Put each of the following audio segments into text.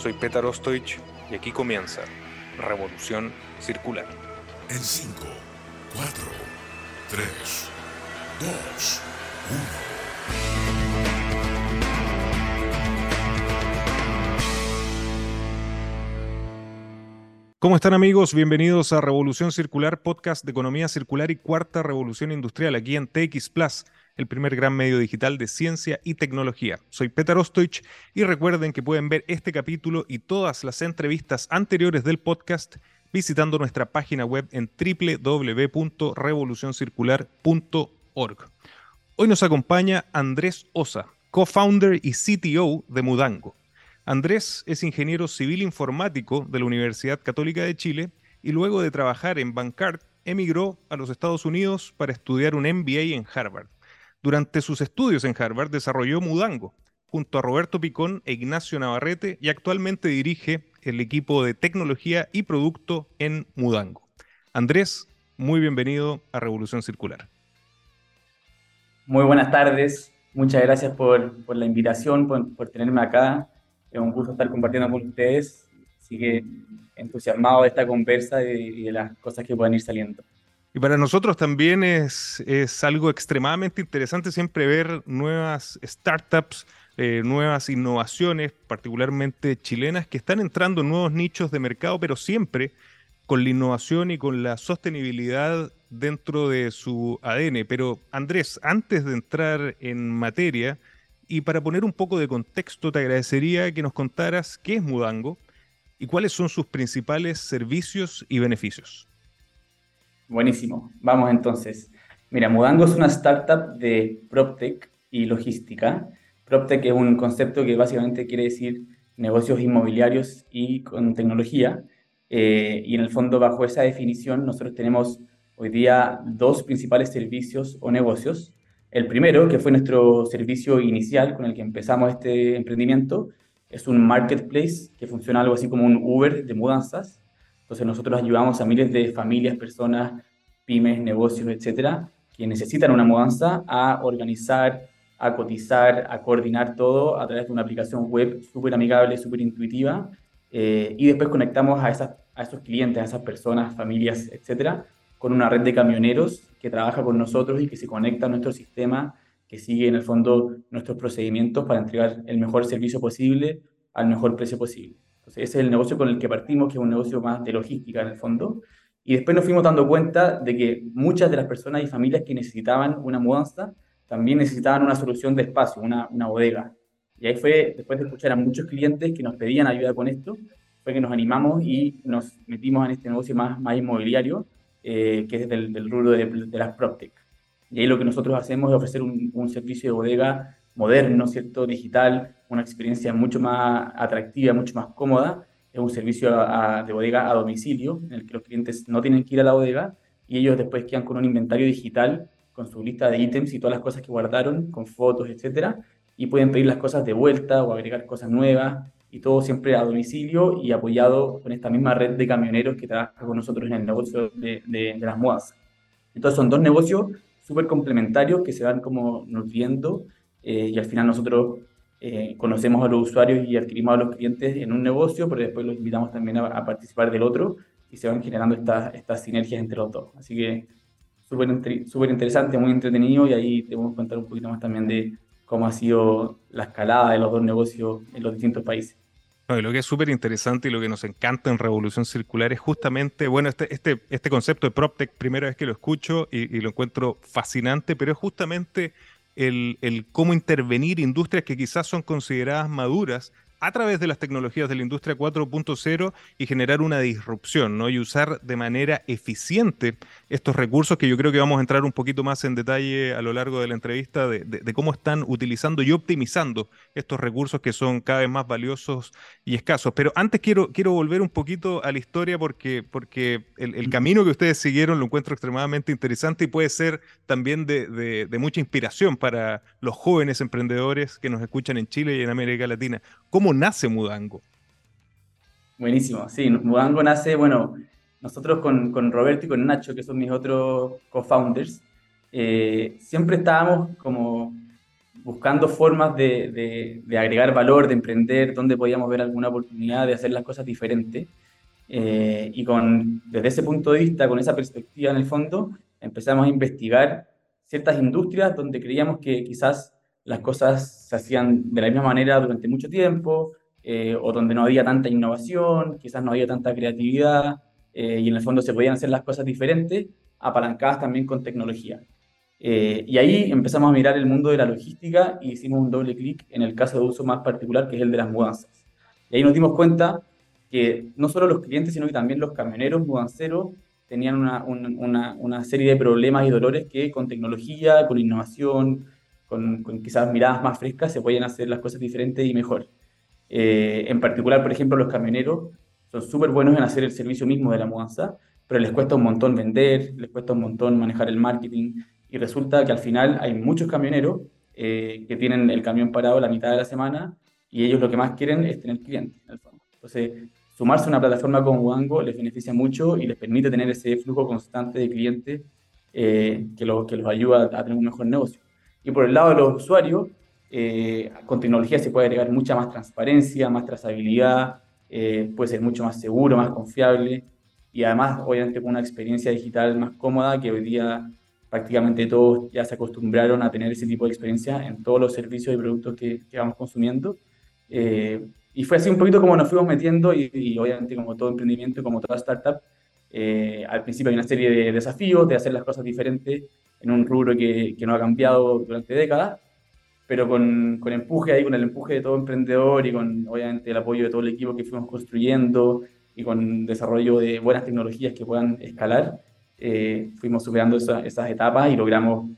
Soy Petar Ostoich y aquí comienza Revolución Circular. En 5, 4, 3, 2, 1. ¿Cómo están amigos? Bienvenidos a Revolución Circular, podcast de economía circular y cuarta revolución industrial aquí en TX Plus, el primer gran medio digital de ciencia y tecnología. Soy Petar Ostoich y recuerden que pueden ver este capítulo y todas las entrevistas anteriores del podcast visitando nuestra página web en www.revolucioncircular.org. Hoy nos acompaña Andrés Osa, co-founder y CTO de Mudango. Andrés es ingeniero civil informático de la Universidad Católica de Chile y luego de trabajar en Bancard emigró a los Estados Unidos para estudiar un MBA en Harvard. Durante sus estudios en Harvard desarrolló Mudango junto a Roberto Picón e Ignacio Navarrete y actualmente dirige el equipo de tecnología y producto en Mudango. Andrés, muy bienvenido a Revolución Circular. Muy buenas tardes, muchas gracias por, la invitación, por, por tenerme acá es un gusto estar compartiendo con ustedes. Así que entusiasmado de esta conversa y de las cosas que pueden ir saliendo. Y para nosotros también es, es algo extremadamente interesante siempre ver nuevas startups, eh, nuevas innovaciones, particularmente chilenas, que están entrando en nuevos nichos de mercado, pero siempre con la innovación y con la sostenibilidad dentro de su ADN. Pero Andrés, antes de entrar en materia, y para poner un poco de contexto, te agradecería que nos contaras qué es Mudango y cuáles son sus principales servicios y beneficios. Buenísimo. Vamos entonces. Mira, Mudango es una startup de PropTech y logística. PropTech es un concepto que básicamente quiere decir negocios inmobiliarios y con tecnología. Eh, y en el fondo, bajo esa definición, nosotros tenemos hoy día dos principales servicios o negocios. El primero, que fue nuestro servicio inicial con el que empezamos este emprendimiento, es un marketplace que funciona algo así como un Uber de mudanzas. Entonces nosotros ayudamos a miles de familias, personas, pymes, negocios, etcétera, que necesitan una mudanza a organizar, a cotizar, a coordinar todo a través de una aplicación web súper amigable, súper intuitiva. Eh, y después conectamos a, esas, a esos clientes, a esas personas, familias, etcétera, con una red de camioneros que trabaja con nosotros y que se conecta a nuestro sistema, que sigue en el fondo nuestros procedimientos para entregar el mejor servicio posible al mejor precio posible. Es el negocio con el que partimos, que es un negocio más de logística en el fondo. Y después nos fuimos dando cuenta de que muchas de las personas y familias que necesitaban una mudanza también necesitaban una solución de espacio, una, bodega. Y ahí fue, después de escuchar a muchos clientes que nos pedían ayuda con esto, fue que nos animamos y nos metimos en este negocio más, más inmobiliario eh, que es del, del rubro de, las PropTech. Y ahí lo que nosotros hacemos es ofrecer un, servicio de bodega moderno, ¿cierto? Digital, una experiencia mucho más atractiva, mucho más cómoda. Es un servicio de bodega a domicilio, en el que los clientes no tienen que ir a la bodega y ellos después quedan con un inventario digital, con su lista de ítems y todas las cosas que guardaron, con fotos, etcétera, y pueden pedir las cosas de vuelta o agregar cosas nuevas y todo siempre a domicilio y apoyado con esta misma red de camioneros que trabaja con nosotros en el negocio de, de, las mudas. Entonces son dos negocios súper complementarios que se van como nutriendo eh, y al final nosotros eh, conocemos a los usuarios y adquirimos a los clientes en un negocio, pero después los invitamos también a, a participar del otro y se van generando estas, estas sinergias entre los dos. Así que súper interesante, muy entretenido y ahí te vamos a contar un poquito más también de cómo ha sido la escalada de los dos negocios en los distintos países. lo que es súper interesante y lo que nos encanta en Revolución Circular es justamente, bueno, este, este, este concepto de PropTech, primera vez que lo escucho y, y lo encuentro fascinante, pero es justamente el, el, cómo intervenir industrias que quizás son consideradas maduras a través de las tecnologías de la industria 4.0 y generar una disrupción, ¿no? Y usar de manera eficiente estos recursos que yo creo que vamos a entrar un poquito más en detalle a lo largo de la entrevista de, cómo están utilizando y optimizando estos recursos que son cada vez más valiosos y escasos. Pero antes quiero, quiero volver un poquito a la historia porque, porque el, el camino que ustedes siguieron lo encuentro extremadamente interesante y puede ser también de, de mucha inspiración para los jóvenes emprendedores que nos escuchan en Chile y en América Latina. ¿Cómo nace Mudango? Buenísimo, sí, Mudango nace, bueno, nosotros con, con Roberto y con Nacho, que son mis otros co-founders, eh, siempre estábamos como buscando formas de, de, agregar valor, de emprender, donde podíamos ver alguna oportunidad de hacer las cosas diferentes. Eh, y con, desde ese punto de vista, con esa perspectiva en el fondo, empezamos a investigar ciertas industrias donde creíamos que quizás las cosas se hacían de la misma manera durante mucho tiempo, eh, o donde no había tanta innovación, quizás no había tanta creatividad, eh, y en el fondo se podían hacer las cosas diferentes, apalancadas también con tecnología. Eh, y ahí empezamos a mirar el mundo de la logística y hicimos un doble clic en el caso de uso más particular, que es el de las mudanzas. Y ahí nos dimos cuenta que no solo los clientes, sino que también los camioneros mudanceros tenían una, una, una serie de problemas y dolores que con tecnología, con innovación, con, con, quizás miradas más frescas, se podían hacer las cosas diferentes y mejor. Eh, en particular, por ejemplo, los camioneros son súper buenos en hacer el servicio mismo de la mudanza, pero les cuesta un montón vender, les cuesta un montón manejar el marketing, y resulta que al final hay muchos camioneros eh, que tienen el camión parado la mitad de la semana y ellos lo que más quieren es tener clientes. Entonces, sumarse a una plataforma como Wango les beneficia mucho y les permite tener ese flujo constante de clientes eh, que, lo, que los ayuda a tener un mejor negocio. Y por el lado de los usuarios, eh, con tecnología se puede agregar mucha más transparencia, más trazabilidad, puede ser mucho más seguro, más confiable y además, obviamente, con una experiencia digital más cómoda que hoy día prácticamente todos ya se acostumbraron a tener ese tipo de experiencia en todos los servicios y productos que, que vamos consumiendo. Eh, y fue así un poquito como nos fuimos metiendo y, obviamente como todo emprendimiento, como toda startup, eh, al principio hay una serie de desafíos de hacer las cosas diferentes en un rubro que, que no ha cambiado durante décadas, pero con, con, empuje ahí, con el empuje de todo emprendedor y con obviamente el apoyo de todo el equipo que fuimos construyendo y con desarrollo de buenas tecnologías que puedan escalar, eh, fuimos superando esas etapas y logramos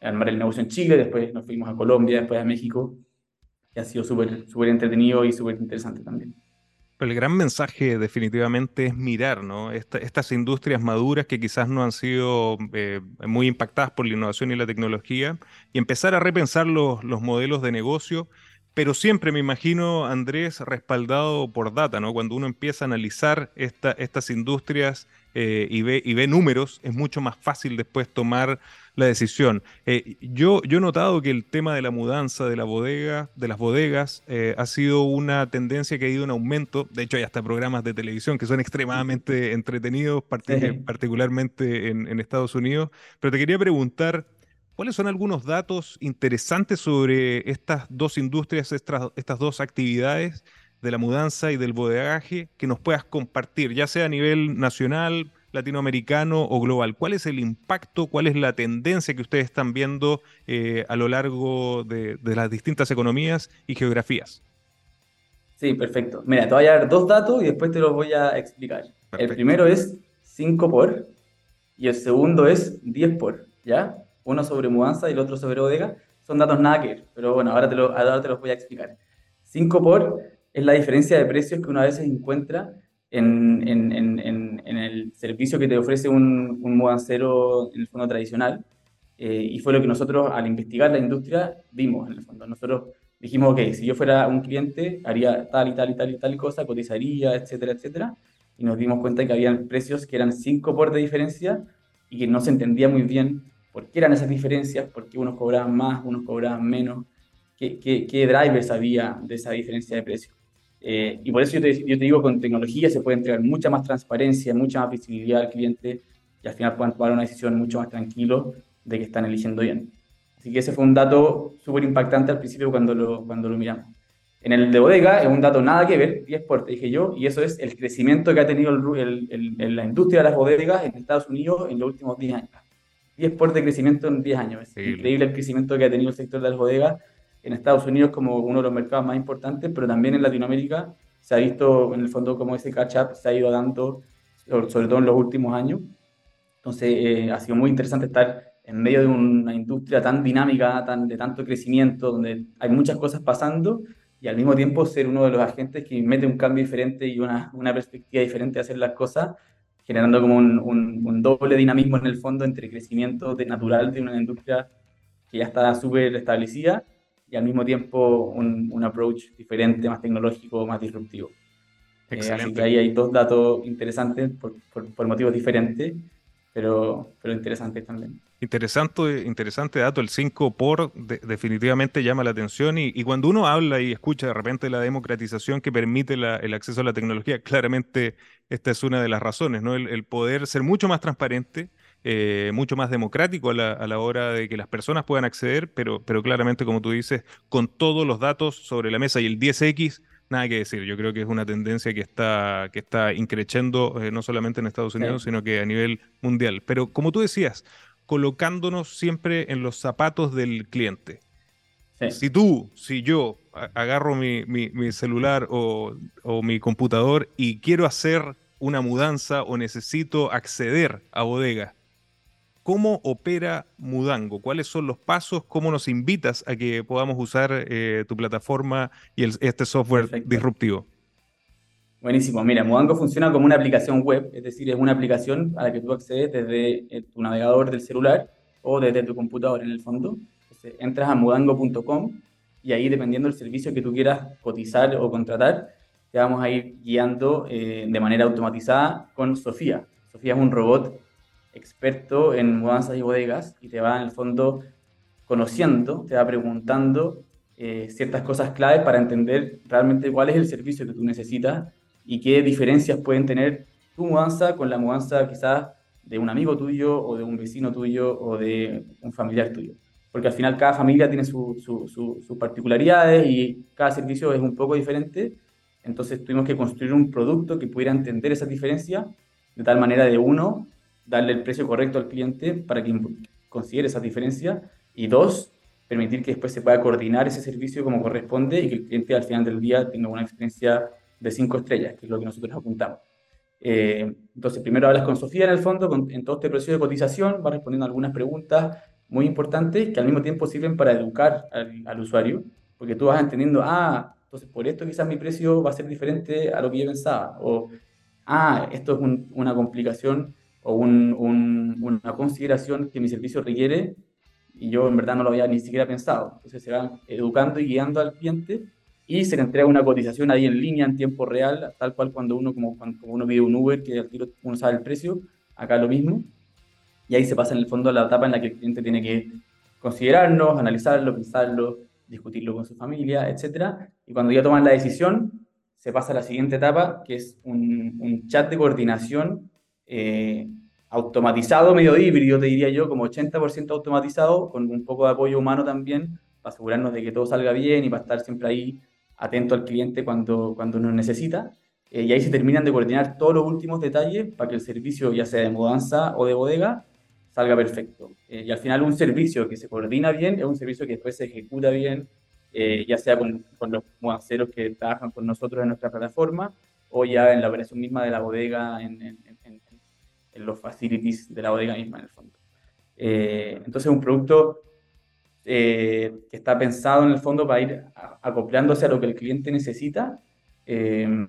armar el negocio en Chile, después nos fuimos a Colombia, después a México, que ha sido súper entretenido y súper interesante también. Pero el gran mensaje definitivamente es mirar ¿no? estas industrias maduras que quizás no han sido eh, muy impactadas por la innovación y la tecnología y empezar a repensar los, los modelos de negocio pero siempre me imagino, Andrés, respaldado por data, ¿no? Cuando uno empieza a analizar estas industrias eh, y ve números, es mucho más fácil después tomar la decisión. Eh, yo, yo he notado que el tema de la mudanza de la bodega, de las bodegas, eh, ha sido una tendencia que ha ido en aumento. De hecho, hay hasta programas de televisión que son extremadamente entretenidos, particularmente en, en Estados Unidos. Pero te quería preguntar, ¿Cuáles son algunos datos interesantes sobre estas dos industrias, estas, estas, dos actividades de la mudanza y del bodegaje que nos puedas compartir, ya sea a nivel nacional, latinoamericano o global? ¿Cuál es el impacto, cuál es la tendencia que ustedes están viendo eh, a lo largo de, las distintas economías y geografías? Sí, perfecto. Mira, te voy a dar dos datos y después te los voy a explicar. El primero es 5 por y el segundo es 10 por, ¿ya? uno sobre mudanza y el otro sobre bodega, son datos nada que ver, pero bueno, ahora te, lo, ahora te los voy a explicar. 5 por es la diferencia de precios que uno a veces encuentra en, en, en, en el servicio que te ofrece un, un mudancero en el fondo tradicional, eh, y fue lo que nosotros al investigar la industria vimos en el fondo. Nosotros dijimos, ok, si yo fuera un cliente, haría tal y tal y tal y tal cosa, cotizaría, etcétera, etcétera, y nos dimos cuenta que había precios que eran 5 por de diferencia y que no se entendía muy bien por qué eran esas diferencias, por qué unos cobraban más, unos cobraban menos, qué, qué, drivers había de esa diferencia de precio. Eh, y por eso yo te, yo te, digo, con tecnología se puede entregar mucha más transparencia, mucha más visibilidad al cliente y al final puedan tomar una decisión mucho más tranquilo de que están eligiendo bien. Así que ese fue un dato súper impactante al principio cuando lo, cuando lo miramos. En el de bodega es un dato nada que ver, 10 por, te dije yo, y eso es el crecimiento que ha tenido el, el, la industria de las bodegas en Estados Unidos en los últimos 10 años. 10 por de crecimiento en 10 años. Es increíble el crecimiento que ha tenido el sector de las bodegas en Estados Unidos como uno de los mercados más importantes, pero también en Latinoamérica se ha visto en el fondo como ese catch-up se ha ido dando, sobre todo en los últimos años. Entonces eh, ha sido muy interesante estar en medio de una industria tan dinámica, tan, de tanto crecimiento, donde hay muchas cosas pasando y al mismo tiempo ser uno de los agentes que mete un cambio diferente y una, una perspectiva diferente de hacer las cosas generando como un, un, doble dinamismo en el fondo entre crecimiento de natural de una industria que ya está súper establecida y al mismo tiempo un, un, approach diferente, más tecnológico, más disruptivo. Eh, así que ahí hay dos datos interesantes por, por, motivos diferentes, pero, pero interesante también. Interesante, interesante dato, el 5 por definitivamente llama la atención y, cuando uno habla y escucha de repente la democratización que permite el acceso a la tecnología, claramente esta es una de las razones, ¿no? El, poder ser mucho más transparente, eh, mucho más democrático a la, hora de que las personas puedan acceder, pero, pero claramente, como tú dices, con todos los datos sobre la mesa y el 10X nada que decir. Yo creo que es una tendencia que está, que está increciendo eh, no solamente en Estados Unidos, sino que a nivel mundial. Pero como tú decías, colocándonos siempre en los zapatos del cliente. Si tú, si yo agarro mi, celular o, mi computador y quiero hacer una mudanza o necesito acceder a bodega, ¿cómo opera Mudango? ¿Cuáles son los pasos? ¿Cómo nos invitas a que podamos usar eh, tu plataforma y este software disruptivo? Buenísimo. Mira, Mudango funciona como una aplicación web, es decir, es una aplicación a la que tú accedes desde eh, tu navegador del celular o desde tu computador en el fondo. entras a mudango.com y ahí, dependiendo del servicio que tú quieras cotizar o contratar, te vamos a ir guiando eh, de manera automatizada con Sofía. Sofía es un robot experto en mudanzas y bodegas y te va en el fondo conociendo, te va preguntando eh, ciertas cosas claves para entender realmente cuál es el servicio que tú necesitas y qué diferencias pueden tener tu mudanza con la mudanza quizás de un amigo tuyo o de un vecino tuyo o de un familiar tuyo. Porque al final cada familia tiene sus su, particularidades y cada servicio es un poco diferente. Entonces tuvimos que construir un producto que pudiera entender esas diferencias de tal manera de uno, darle el precio correcto al cliente para que considere esas diferencias y dos, permitir que después se pueda coordinar ese servicio como corresponde y que el cliente al final del día tenga una experiencia de cinco estrellas, que es lo que nosotros apuntamos. Eh, entonces, primero hablas con Sofía en el fondo, en todo este proceso de cotización, va respondiendo algunas preguntas muy importantes que al mismo tiempo sirven para educar al, usuario, porque tú vas entendiendo, ah, entonces por esto quizás mi precio va a ser diferente a lo que yo pensaba, o ah, esto es una complicación o una consideración que mi servicio requiere y yo en verdad no lo había ni siquiera pensado. Entonces se van educando y guiando al cliente y se le entrega una cotización ahí en línea en tiempo real, tal cual cuando uno, como, cuando uno pide un Uber, que al tiro uno sabe el precio, acá lo mismo. Y ahí se pasa en el fondo la etapa en la que el cliente tiene que considerarnos, analizarlo, pensarlo, discutirlo con su familia, etc. Y cuando ya toman la decisión, se pasa a la siguiente etapa, que es un chat de coordinación eh, automatizado, medio híbrido, te diría yo, como 80% automatizado, con un poco de apoyo humano también, para asegurarnos de que todo salga bien y para estar siempre ahí atento al cliente cuando, cuando nos necesita. Eh, y ahí se terminan de coordinar todos los últimos detalles para que el servicio, ya sea de mudanza o de bodega, salga perfecto. Eh, y al final un servicio que se coordina bien es un servicio que después se ejecuta bien, ya sea con, con, los mudanceros que trabajan con nosotros en nuestra plataforma o ya en la operación misma de la bodega, en, los facilities de la bodega misma en el fondo. entonces un producto eh, que está pensado en el fondo para ir acoplándose a lo que el cliente necesita eh,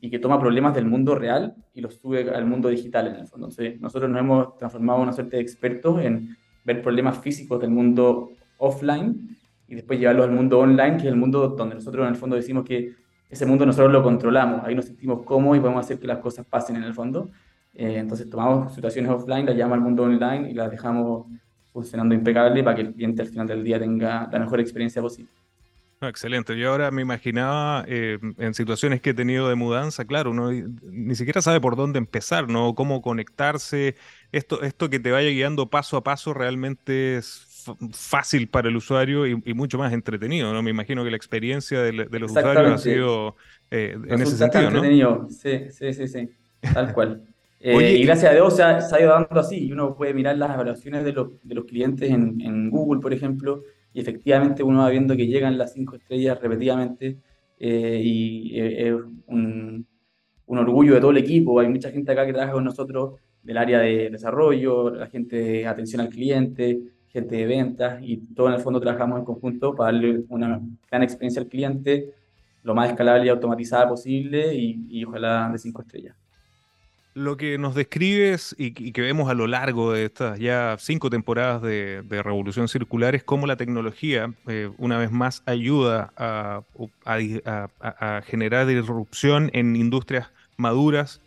y que toma problemas del mundo real y los sube al mundo digital en el fondo. Entonces, nosotros nos hemos transformado en una suerte de expertos en ver problemas físicos del mundo offline y después llevarlos al mundo online, que es el mundo donde nosotros en el fondo decimos que ese mundo nosotros lo controlamos, ahí nos sentimos cómodos y podemos hacer que las cosas pasen en el fondo. Eh, entonces tomamos situaciones offline, las llevamos al mundo online y las dejamos funcionando impecable para que el cliente al final del día tenga la mejor experiencia posible. excelente. Yo ahora me imaginaba eh, en situaciones que he tenido de mudanza, claro, uno ni siquiera sabe por dónde empezar, ¿no? Cómo conectarse. Esto, esto que te vaya guiando paso a paso realmente es fácil para el usuario y, mucho más entretenido, ¿no? Me imagino que la experiencia de, los usuarios ha sido eh, en ese sentido, ¿no? entretenido, sí, sí, sí, sí, tal cual. Eh, y gracias a Dios se ha, ido dando así. Y uno puede mirar las evaluaciones de, de los clientes en, en, Google, por ejemplo, y efectivamente uno va viendo que llegan las cinco estrellas repetidamente. Eh, y eh, es un, un, orgullo de todo el equipo. Hay mucha gente acá que trabaja con nosotros del área de desarrollo, la gente de atención al cliente, gente de ventas, y todo en el fondo trabajamos en conjunto para darle una gran experiencia al cliente, lo más escalable y automatizada posible, y, y ojalá de cinco estrellas lo que nos describes y, que vemos a lo largo de estas ya cinco temporadas de, Revolución Circular es cómo la tecnología, eh, una vez más, ayuda a, generar disrupción en industrias maduras,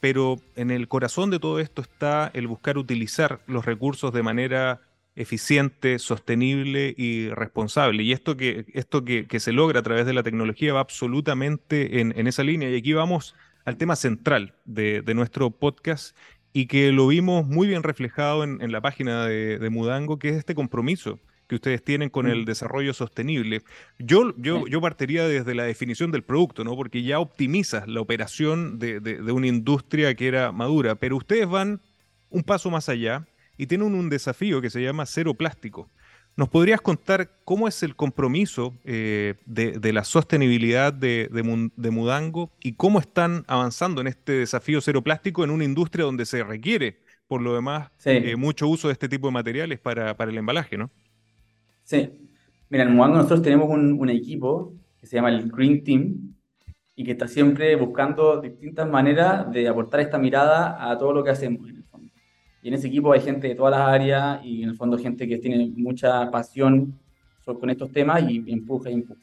pero en el corazón de todo esto está el buscar utilizar los recursos de manera eficiente, sostenible y responsable. Y esto que, esto que, se logra a través de la tecnología va absolutamente en, esa línea. Y aquí vamos al tema central de, nuestro podcast y que lo vimos muy bien reflejado en, la página de, Mudango, que es este compromiso que ustedes tienen con el mm. desarrollo sostenible. Yo, yo, yo partiría desde la definición del producto, ¿no? Porque ya optimizas la operación de, de una industria que era madura, pero ustedes van un paso más allá y tienen un desafío que se llama Cero Plástico. ¿Nos podrías contar cómo es el compromiso eh, de, la sostenibilidad de, Mudango y cómo están avanzando en este desafío cero plástico en una industria donde se requiere, por lo demás, eh, mucho uso de este tipo de materiales para, el embalaje, ¿no? Sí. Mira, en Mudango nosotros tenemos un, un, equipo que se llama el Green Team y que está siempre buscando distintas maneras de aportar esta mirada a todo lo que hacemos. Y en ese equipo hay gente de todas las áreas y en el fondo gente que tiene mucha pasión con estos temas y empuja y empuja.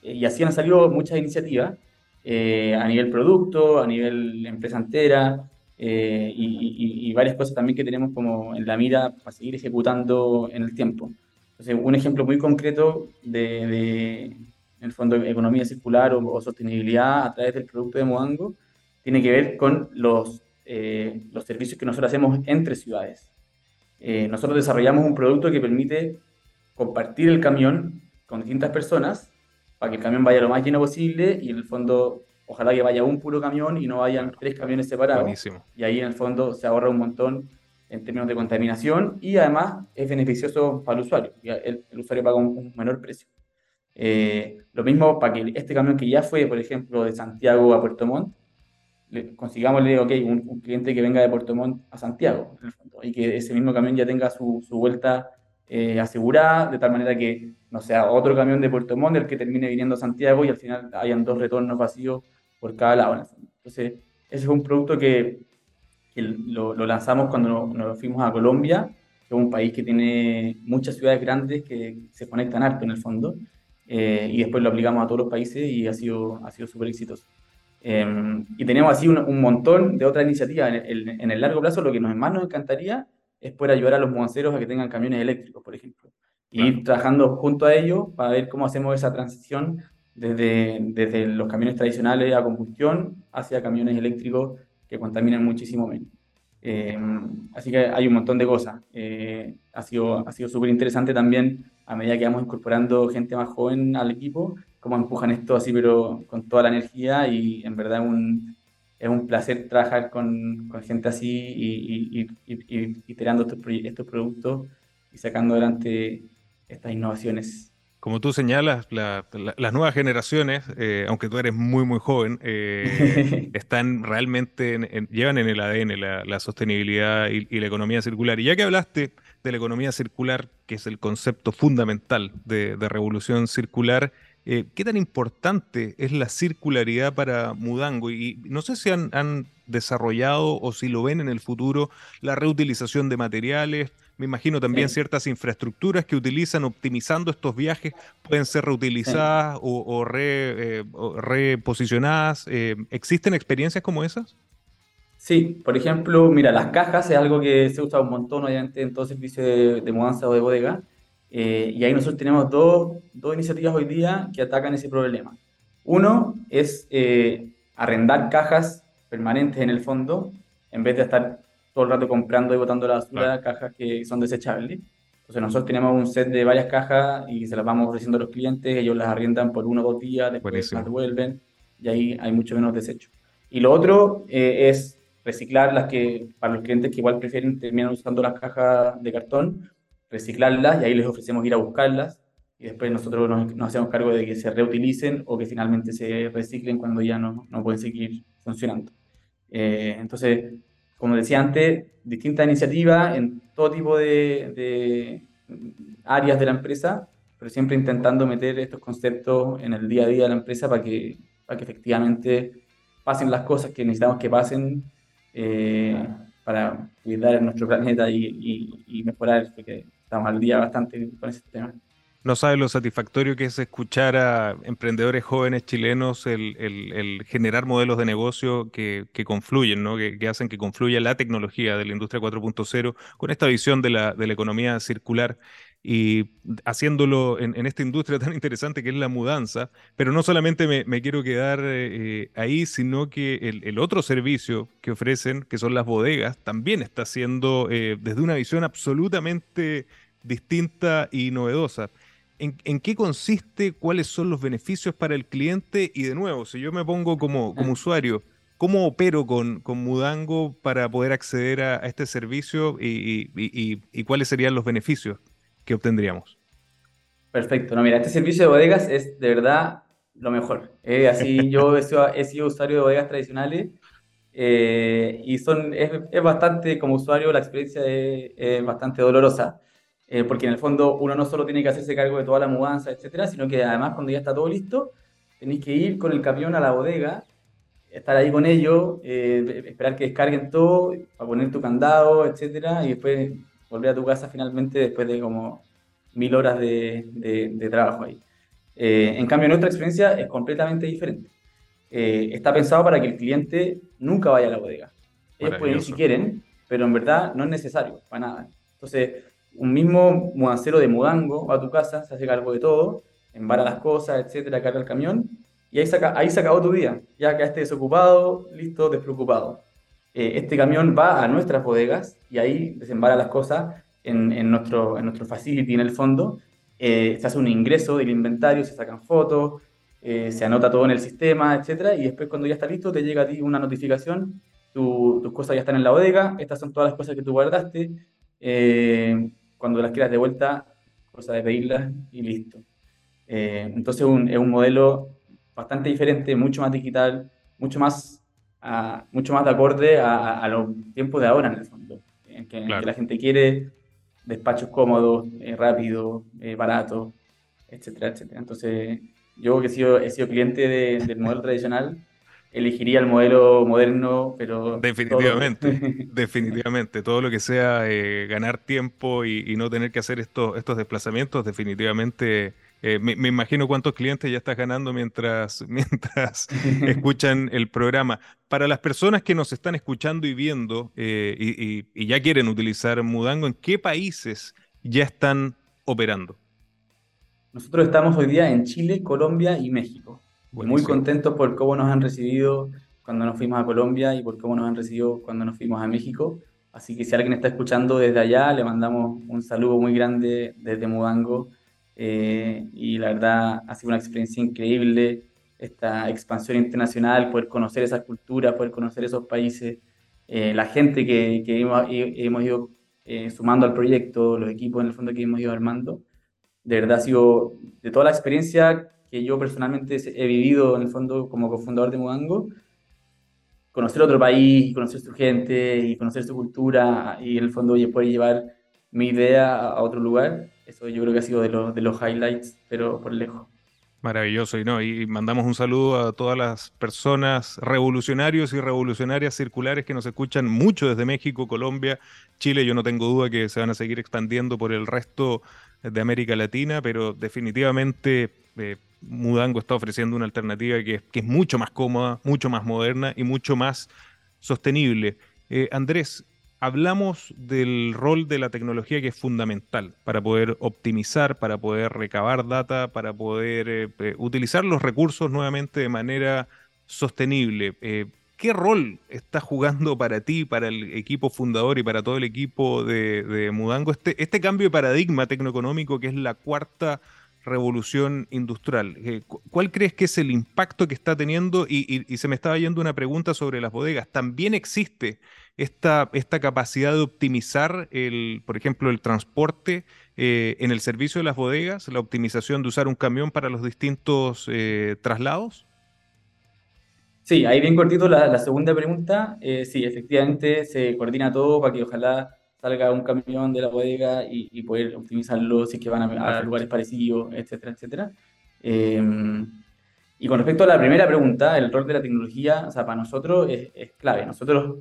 Eh, y así han salido muchas iniciativas eh, a nivel producto, a nivel empresa entera eh, y, varias cosas también que tenemos como en la mira para seguir ejecutando en el tiempo. Entonces, un ejemplo muy concreto de, de en el fondo, economía circular o, o, sostenibilidad a través del producto de Moango tiene que ver con los eh, los servicios que nosotros hacemos entre ciudades. Eh, nosotros desarrollamos un producto que permite compartir el camión con distintas personas para que el camión vaya lo más lleno posible y en el fondo ojalá que vaya un puro camión y no vayan tres camiones separados. Y ahí en el fondo se ahorra un montón en términos de contaminación y además es beneficioso para el usuario. El, el usuario paga un, menor precio. Eh, lo mismo para que este camión que ya fue, por ejemplo, de Santiago a Puerto Montt, consigámosle, ok, un, cliente que venga de Puerto Montt a Santiago, y que ese mismo camión ya tenga su, su vuelta eh, asegurada, de tal manera que no sea otro camión de Puerto Montt el que termine viniendo a Santiago y al final hayan dos retornos vacíos por cada lado. Entonces, ese es un producto que, que lo, lo, lanzamos cuando nos, fuimos a Colombia, que es un país que tiene muchas ciudades grandes que se conectan harto en el fondo, eh, y después lo aplicamos a todos los países y ha sido, ha sido súper exitoso. Em, y tenemos así un, montón de otras iniciativas. En el, largo plazo, lo que nos, más nos encantaría es poder ayudar a los mudanceros a que tengan camiones eléctricos, por ejemplo. Y ir trabajando junto a ellos para ver cómo hacemos esa transición desde, desde los camiones tradicionales a combustión hacia camiones eléctricos que contaminan muchísimo menos. Em, así que hay un montón de cosas. Eh, ha sido, ha sido súper interesante también a medida que vamos incorporando gente más joven al equipo, cómo empujan esto así, pero con toda la energía y en verdad es un, es un placer trabajar con, con gente así y, y, y, iterando estos, estos productos y sacando adelante estas innovaciones. Como tú señalas, las nuevas generaciones, eh, aunque tú eres muy, muy joven, eh, están realmente, llevan en el ADN la, sostenibilidad y, la economía circular. Y ya que hablaste de la economía circular, que es el concepto fundamental de, de revolución circular, eh, ¿Qué tan importante es la circularidad para Mudango? Y no sé si han, desarrollado o si lo ven en el futuro la reutilización de materiales. Me imagino también ciertas infraestructuras que utilizan optimizando estos viajes pueden ser reutilizadas o, eh, reposicionadas. Eh, ¿Existen experiencias como esas? Sí, por ejemplo, mira, las cajas es algo que se usa un montón, obviamente, en todo servicio de, de mudanza o de bodega. Eh, y ahí nosotros tenemos dos, dos, iniciativas hoy día que atacan ese problema. Uno es eh, arrendar cajas permanentes en el fondo, en vez de estar todo el rato comprando y botando la basura, cajas que son desechables. Entonces nosotros tenemos un set de varias cajas y se las vamos ofreciendo a los clientes, ellos las arriendan por uno o dos días, después las devuelven y ahí hay mucho menos desecho. Y lo otro eh, es reciclar las que, para los clientes que igual prefieren terminar usando las cajas de cartón, reciclarlas y ahí les ofrecemos ir a buscarlas y después nosotros nos, hacemos cargo de que se reutilicen o que finalmente se reciclen cuando ya no, no pueden seguir funcionando. Eh, entonces, como decía antes, distintas iniciativas en todo tipo de, de, áreas de la empresa, pero siempre intentando meter estos conceptos en el día a día de la empresa para que, para que efectivamente pasen las cosas que necesitamos que pasen eh, para cuidar nuestro planeta y, y, y mejorar, porque estamos al día bastante con ese tema. No sabes lo satisfactorio que es escuchar a emprendedores jóvenes chilenos el, generar modelos de negocio que, confluyen, ¿no? que, hacen que confluya la tecnología de la industria 4.0 con esta visión de la, de la economía circular y haciéndolo en, esta industria tan interesante que es la mudanza, pero no solamente me, quiero quedar eh, ahí, sino que el, otro servicio que ofrecen, que son las bodegas, también está siendo eh, desde una visión absolutamente distinta y novedosa. ¿En, qué consiste? ¿Cuáles son los beneficios para el cliente? Y de nuevo, si yo me pongo como, como usuario, ¿cómo opero con, con Mudango para poder acceder a, este servicio y cuáles serían los beneficios? Que obtendríamos. Perfecto, no, mira, este servicio de bodegas es de verdad lo mejor. Eh, así yo he sido, usuario de bodegas tradicionales eh, y son, es, bastante, como usuario, la experiencia es, bastante dolorosa, eh, porque en el fondo uno no solo tiene que hacerse cargo de toda la mudanza, etcétera, sino que además cuando ya está todo listo, tenéis que ir con el camión a la bodega, estar ahí con ellos, esperar que descarguen todo, para poner tu candado, etcétera, y después volver a tu casa finalmente después de como mil horas de, de, trabajo ahí. Eh, en cambio, nuestra experiencia es completamente diferente. Eh, está pensado para que el cliente nunca vaya a la bodega. Ellos pueden ir si quieren, pero en verdad no es necesario, para nada. Entonces, un mismo mudancero de mudango va a tu casa, se hace cargo de todo, embara las cosas, etcétera, carga el camión, y ahí, saca, ahí se acabó tu día. Ya quedaste desocupado, listo, despreocupado. Eh, este camión va a nuestras bodegas y ahí desembara las cosas en, en nuestro, en nuestro facility en el fondo. Eh, se hace un ingreso del inventario, se sacan fotos, eh, se anota todo en el sistema, etc. Y después cuando ya está listo te llega a ti una notificación, tus cosas ya están en la bodega, estas son todas las cosas que tú guardaste. cuando las quieras de vuelta, cosa de pedirlas y listo. entonces un, es un modelo bastante diferente, mucho más digital, mucho más mucho más de acorde a, los tiempos de ahora, en el fondo, en que, la gente quiere despachos cómodos, eh, rápidos, eh, baratos, etcétera, etcétera. Entonces, yo que he sido, he sido cliente del modelo tradicional, elegiría el modelo moderno, pero... Definitivamente, definitivamente. Todo lo que sea eh, ganar tiempo y, y, no tener que hacer estos, estos desplazamientos, definitivamente eh, me, imagino cuántos clientes ya estás ganando mientras, mientras escuchan el programa. Para las personas que nos están escuchando y viendo eh, y, ya quieren utilizar Mudango, ¿en qué países ya están operando? Nosotros estamos hoy día en Chile, Colombia y México. Muy contentos por cómo nos han recibido cuando nos fuimos a Colombia y por cómo nos han recibido cuando nos fuimos a México. Así que si alguien está escuchando desde allá, le mandamos un saludo muy grande desde Mudango eh, y la verdad ha sido una experiencia increíble esta expansión internacional, poder conocer esas culturas, poder conocer esos países, eh, la gente que, que hemos, hemos, ido eh, sumando al proyecto, los equipos en el fondo que hemos ido armando. De verdad ha sido, de toda la experiencia que yo personalmente he vivido en el fondo como cofundador de Mudango, conocer otro país, conocer su gente y conocer su cultura y en el fondo poder llevar mi idea a otro lugar, eso yo creo que ha sido de, de los highlights, pero por lejos. Maravilloso, y no, y mandamos un saludo a todas las personas revolucionarios y revolucionarias circulares que nos escuchan mucho desde México, Colombia, Chile. Yo no tengo duda que se van a seguir expandiendo por el resto de América Latina, pero definitivamente eh, Mudango está ofreciendo una alternativa que, que, es mucho más cómoda, mucho más moderna y mucho más sostenible. Eh, Andrés, hablamos del rol de la tecnología que es fundamental para poder optimizar, para poder recabar data, para poder eh, eh, utilizar los recursos nuevamente de manera sostenible. Eh, ¿Qué rol está jugando para ti, para el equipo fundador y para todo el equipo de, Mudango este, este cambio de paradigma tecnoeconómico que es la cuarta revolución industrial. ¿Cuál crees que es el impacto que está teniendo? Y, y, se me estaba yendo una pregunta sobre las bodegas. ¿También existe esta, esta capacidad de optimizar, el, por ejemplo, el transporte eh, en el servicio de las bodegas, la optimización de usar un camión para los distintos eh, traslados? Sí, ahí bien cortito la, segunda pregunta. Eh, sí, efectivamente se coordina todo para que ojalá salga un camión de la bodega y, poder optimizarlo si es que van a, lugares parecidos, etcétera, etcétera. y con respecto a la primera pregunta, el rol de la tecnología, o sea, para nosotros es, es clave. Nosotros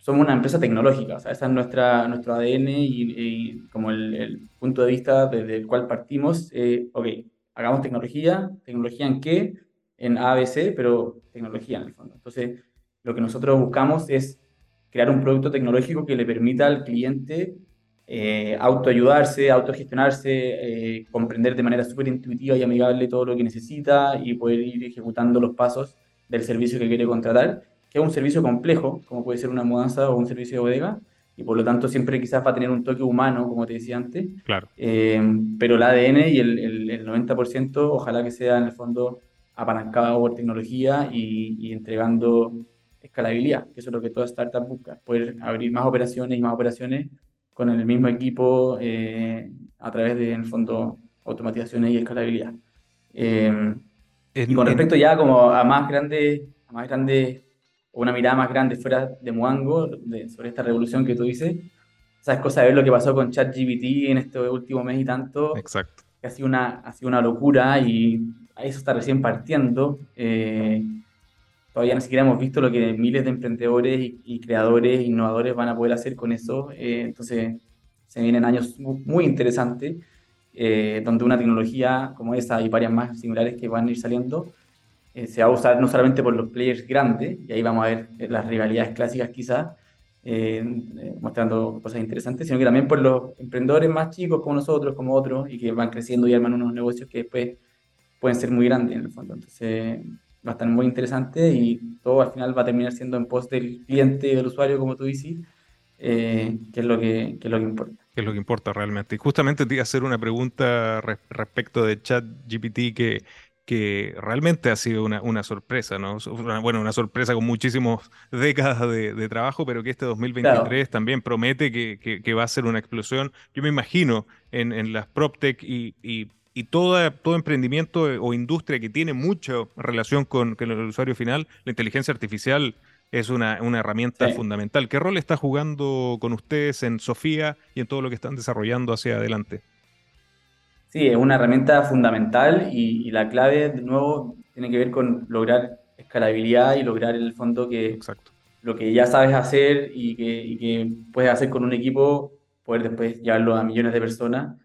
somos una empresa tecnológica, o sea, ese es nuestra, nuestro ADN y, como el, punto de vista desde el cual partimos, eh, ok, hagamos tecnología, tecnología en qué, en ABC, pero tecnología en el fondo. Entonces, lo que nosotros buscamos es crear un producto tecnológico que le permita al cliente eh, autoayudarse, autogestionarse, eh, comprender de manera súper intuitiva y amigable todo lo que necesita y poder ir ejecutando los pasos del servicio que quiere contratar que es un servicio complejo, como puede ser una mudanza o un servicio de bodega, y por lo tanto siempre quizás va a tener un toque humano, como te decía antes. Claro. Eh, pero el ADN y el, el, 90% ojalá que sea en el fondo apalancado por tecnología y, entregando escalabilidad, que eso es lo que toda startup busca, poder abrir más operaciones y más operaciones con el mismo equipo eh, a través de, en el fondo, automatizaciones y escalabilidad. Eh, y con respecto ya como a más grandes, a más grandes o una mirada más grande fuera de Muango sobre esta revolución que tú dices. Sabes cosa de ver lo que pasó con ChatGPT en este último mes y tanto. Exacto. Que ha sido una, ha sido una locura y eso está recién partiendo. Eh, todavía ni siquiera hemos visto lo que miles de emprendedores y, creadores, innovadores van a poder hacer con eso. Eh, entonces, se vienen años muy, interesantes, eh, donde una tecnología como esa y varias más similares que van a ir saliendo eh, se va a usar no solamente por los players grandes, y ahí vamos a ver eh, las rivalidades clásicas quizás, eh, mostrando cosas interesantes, sino que también por los emprendedores más chicos como nosotros, como otros, y que van creciendo y arman unos negocios que después pueden ser muy grandes en el fondo. Entonces va a estar muy interesante y todo al final va a terminar siendo en pos del cliente y del usuario, como tú dices, que, es lo que, que, es lo que importa. Que es lo que importa realmente. Y justamente te iba a hacer una pregunta respecto de ChatGPT que que realmente ha sido una, una sorpresa, ¿no? bueno, una sorpresa con muchísimas décadas de, trabajo, pero que este 2023 también promete que, que, va a ser una explosión. Yo me imagino en, en las PropTech y, y, y todo emprendimiento o industria que tiene mucha relación con, con, el usuario final, la inteligencia artificial es una, una herramienta fundamental. ¿Qué rol está jugando con ustedes en Sofía y en todo lo que están desarrollando hacia adelante? Sí, es una herramienta fundamental y, la clave, de nuevo, tiene que ver con lograr escalabilidad y lograr en el fondo que Exacto. lo que ya sabes hacer y que, que, puedes hacer con un equipo, poder después llevarlo a millones de personas.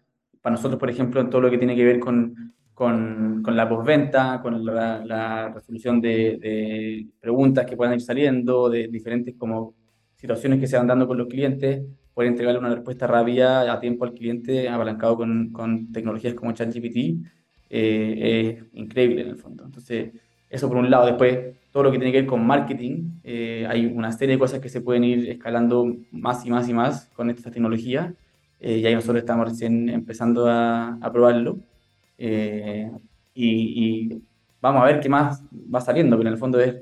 Para nosotros, por ejemplo, en todo lo que tiene que ver con, con, con la postventa, con la, resolución de, de, preguntas que puedan ir saliendo, de diferentes como situaciones que se van dando con los clientes, poder entregarle una respuesta rápida a tiempo al cliente apalancado con, con tecnologías como ChatGPT eh, es increíble en el fondo. Entonces, eso por un lado. Después, todo lo que tiene que ver con marketing, eh, hay una serie de cosas que se pueden ir escalando más y más y más con esta tecnología. Eh, y ahí nosotros estamos recién empezando a, a probarlo. Y, y, vamos a ver qué más va saliendo, pero en el fondo es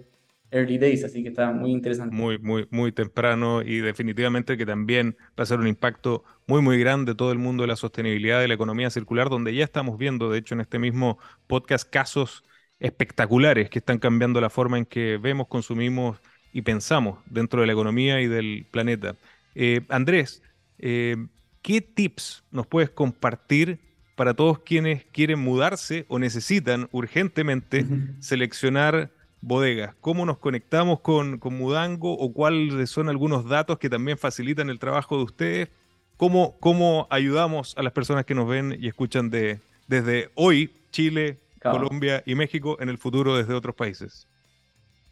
early days, así que está muy interesante. Muy, muy, muy temprano y definitivamente que también va a ser un impacto muy, muy grande todo el mundo de la sostenibilidad de la economía circular, donde ya estamos viendo, de hecho, en este mismo podcast, casos espectaculares que están cambiando la forma en que vemos, consumimos y pensamos dentro de la economía y del planeta. Eh, Andrés, eh, ¿qué tips nos puedes compartir para todos quienes quieren mudarse o necesitan urgentemente seleccionar bodegas. ¿Cómo nos conectamos con, con, Mudango o cuáles son algunos datos que también facilitan el trabajo de ustedes? ¿Cómo, ¿Cómo ayudamos a las personas que nos ven y escuchan de, desde hoy, Chile, Colombia y México, en el futuro desde otros países?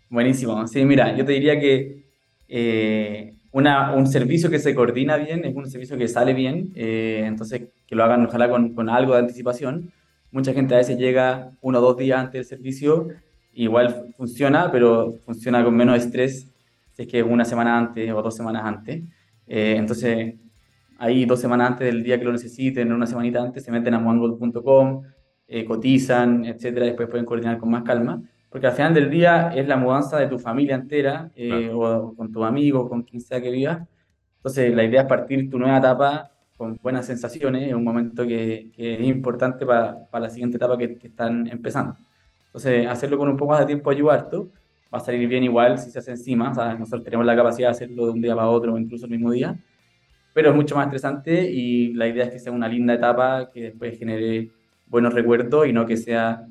Buenísimo. Sí, mira, yo te diría que eh, una, un servicio que se coordina bien es un servicio que sale bien, eh, entonces que lo hagan ojalá con, con algo de anticipación. Mucha gente a veces llega uno o dos días antes del servicio igual funciona, pero funciona con menos estrés si es que una semana antes o dos semanas antes. Eh, entonces, ahí dos semanas antes del día que lo necesiten, una semanita antes, se meten a moangold.com, eh, cotizan, etcétera, después pueden coordinar con más calma, porque al final del día es la mudanza de tu familia entera, eh, o con tus amigos, con quien sea que vivas. Entonces, la idea es partir tu nueva etapa con buenas sensaciones, en un momento que, que es importante para, para, la siguiente etapa que, que están empezando. Entonces, hacerlo con un poco más de tiempo ayuda harto. Va a salir bien igual si se hace encima. O sea, nosotros tenemos la capacidad de hacerlo de un día para otro o incluso el mismo día. Pero es mucho más estresante y la idea es que sea una linda etapa que después genere buenos recuerdos y no que sea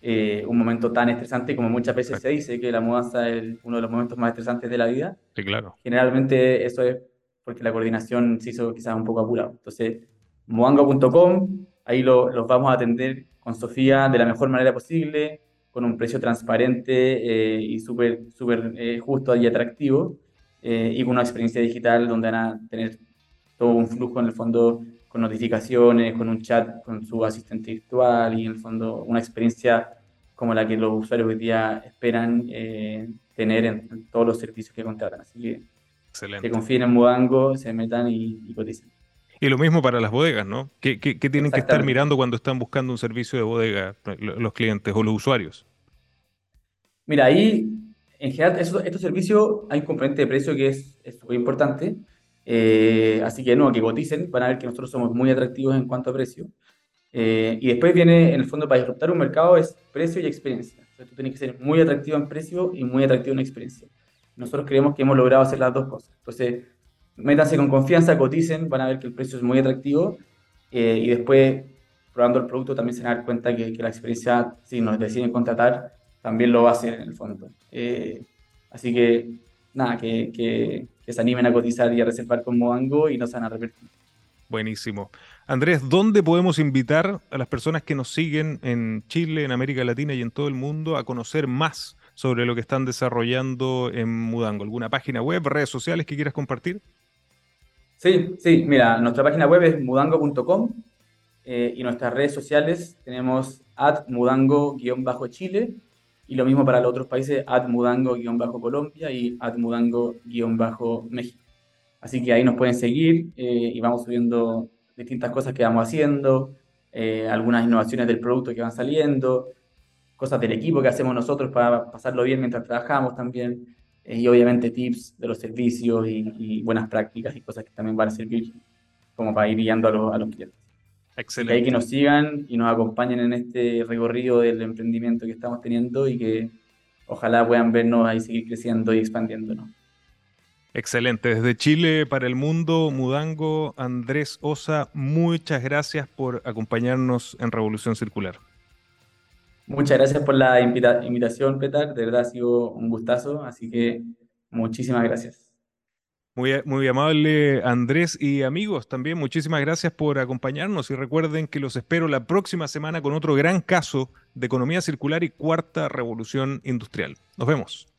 eh, un momento tan estresante como muchas veces se dice que la mudanza es uno de los momentos más estresantes de la vida. Sí, claro. Generalmente eso es porque la coordinación se hizo quizás un poco apurado. Entonces, mudango.com, ahí lo, los vamos a atender con Sofía de la mejor manera posible, con un precio transparente eh, y súper super, eh, justo y atractivo, y con una experiencia digital donde van a tener todo un flujo en el fondo con notificaciones, con un chat con su asistente virtual y en el fondo una experiencia como la que los usuarios hoy día esperan eh, tener en, todos los servicios que contratan. Así que Excelente. que confíen en Mudango, se metan y, y coticen. Y lo mismo para las bodegas, ¿no? ¿Qué, qué, tienen que estar mirando cuando están buscando un servicio de bodega los clientes o los usuarios? Mira, ahí en general estos servicios hay un componente de precio que es muy importante. Eh, así que no, que coticen, van a ver que nosotros somos muy atractivos en cuanto a precio. Eh, y después viene, en el fondo, para disruptar un mercado es precio y experiencia. Entonces, tú tienes que ser muy atractivo en precio y muy atractivo en experiencia. Nosotros creemos que hemos logrado hacer las dos cosas. Entonces, métanse con confianza, coticen, van a ver que el precio es muy atractivo eh, y después, probando el producto, también se van a dar cuenta que, la experiencia, si nos deciden contratar, también lo va a hacer en el fondo. así que, nada, que, que que se animen a cotizar y a reservar con Moango y no se van a. Buenísimo. Andrés, ¿dónde podemos invitar a las personas que nos siguen en Chile, en América Latina y en todo el mundo a conocer más sobre lo que están desarrollando en Mudango? ¿Alguna página web, redes sociales que quieras compartir? Sí, sí, mira, nuestra página web es mudango.com eh, y nuestras redes sociales tenemos at mudango-chile y lo mismo para los otros países, admudango-colombia y admudango-méxico. Así que ahí nos pueden seguir eh, y vamos subiendo distintas cosas que vamos haciendo, eh, algunas innovaciones del producto que van saliendo, cosas del equipo que hacemos nosotros para pasarlo bien mientras trabajamos también, y obviamente tips de los servicios y, buenas prácticas y cosas que también van a servir como para ir guiando a, a los clientes. Excelente. Que, que nos sigan y nos acompañen en este recorrido del emprendimiento que estamos teniendo y que ojalá puedan vernos ahí seguir creciendo y expandiéndonos. Excelente. Desde Chile para el mundo, Mudango, Andrés Osa, muchas gracias por acompañarnos en Revolución Circular. Muchas gracias por la invitación, Petar. De verdad ha sido un gustazo, así que muchísimas gracias. Muy, muy amable Andrés y amigos, también muchísimas gracias por acompañarnos y recuerden que los espero la próxima semana con otro gran caso de economía circular y cuarta revolución industrial. Nos vemos.